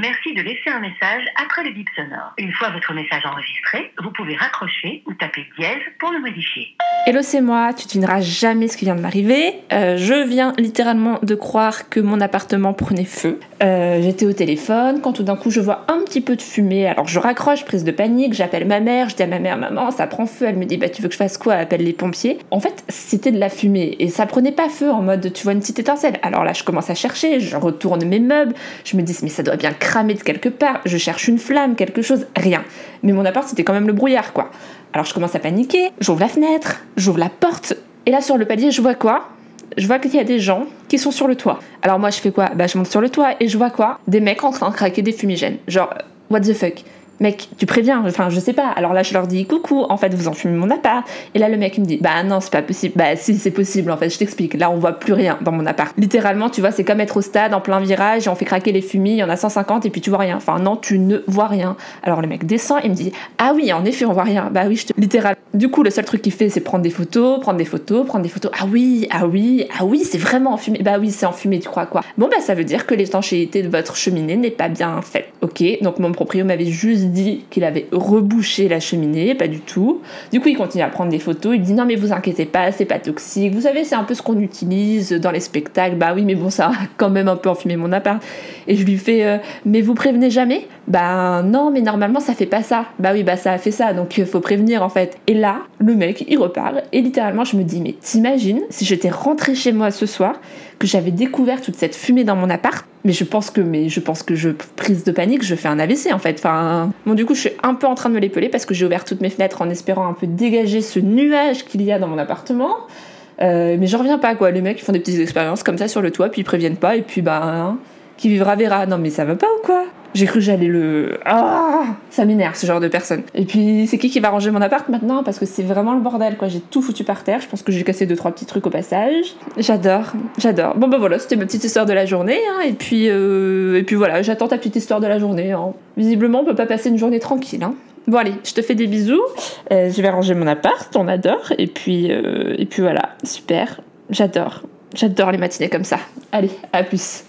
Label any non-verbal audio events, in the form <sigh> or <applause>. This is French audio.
Merci de laisser un message après le bip sonore. Une fois votre message enregistré, vous pouvez raccrocher ou taper dièse pour le modifier. Hello, c'est moi, tu devineras jamais ce qui vient de m'arriver. Euh, je viens littéralement de croire que mon appartement prenait feu. Euh, J'étais au téléphone quand tout d'un coup je vois un petit peu de fumée. Alors je raccroche, prise de panique, j'appelle ma mère, je dis à ma mère, maman, ça prend feu. Elle me dit, bah tu veux que je fasse quoi? Appelle les pompiers. En fait, c'était de la fumée et ça prenait pas feu en mode, tu vois une petite étincelle. Alors là, je commence à chercher, je retourne mes meubles, je me dis, mais ça doit bien cramer de quelque part. Je cherche une flamme, quelque chose, rien. Mais mon appart, c'était quand même le brouillard, quoi. Alors je commence à paniquer, j'ouvre la fenêtre, j'ouvre la porte, et là sur le palier, je vois quoi? Je vois qu'il y a des gens qui sont sur le toit. Alors moi je fais quoi? Bah je monte sur le toit et je vois quoi? Des mecs en train de craquer des fumigènes. Genre, what the fuck? Mec, tu préviens, enfin je sais pas. Alors là je leur dis coucou, en fait vous enfumez mon appart. Et là le mec me dit bah non c'est pas possible. Bah si c'est possible en fait, je t'explique. Là on voit plus rien dans mon appart. Littéralement tu vois c'est comme être au stade en plein virage et on fait craquer les fumées, il y en a 150 et puis tu vois rien. Enfin non tu ne vois rien. Alors le mec descend et me dit ah oui en effet on voit rien. Bah oui je te... Littéral. Du coup le seul truc qu'il fait c'est prendre des photos, prendre des photos, prendre des photos. Ah oui, ah oui, ah oui c'est vraiment enfumé. Bah oui c'est enfumé tu crois quoi? Bon bah ça veut dire que l'étanchéité de votre cheminée n'est pas bien faite. Ok donc mon proprio m'avait juste dit qu'il avait rebouché la cheminée, pas du tout. Du coup, il continue à prendre des photos. Il dit non, mais vous inquiétez pas, c'est pas toxique. Vous savez, c'est un peu ce qu'on utilise dans les spectacles. Bah oui, mais bon, ça a <laughs> quand même un peu enfumé mon appart. Et je lui fais euh, mais vous prévenez jamais? Bah non, mais normalement ça fait pas ça. Bah oui, bah ça a fait ça, donc il faut prévenir en fait. Et là, le mec, il repart. Et littéralement, je me dis mais t'imagines si j'étais rentrée chez moi ce soir, que j'avais découvert toute cette fumée dans mon appart mais je pense que mais je pense que je prise de panique je fais un AVC en fait. Enfin bon du coup je suis un peu en train de me l'épeler parce que j'ai ouvert toutes mes fenêtres en espérant un peu dégager ce nuage qu'il y a dans mon appartement. Euh, mais je reviens pas quoi. Les mecs ils font des petites expériences comme ça sur le toit puis ils préviennent pas et puis bah hein, qui vivra verra. Non mais ça va pas ou quoi? J'ai cru que j'allais le. Ah Ça m'énerve ce genre de personne. Et puis c'est qui qui va ranger mon appart maintenant? Parce que c'est vraiment le bordel quoi. J'ai tout foutu par terre. Je pense que j'ai cassé deux trois petits trucs au passage. J'adore, j'adore. Bon bah voilà, c'était ma petite histoire de la journée. Hein. Et puis euh, et puis voilà, j'attends ta petite histoire de la journée. Hein. Visiblement, on peut pas passer une journée tranquille. Hein. Bon allez, je te fais des bisous. Euh, je vais ranger mon appart, on adore. Et puis euh, et puis voilà, super. J'adore, j'adore les matinées comme ça. Allez, à plus.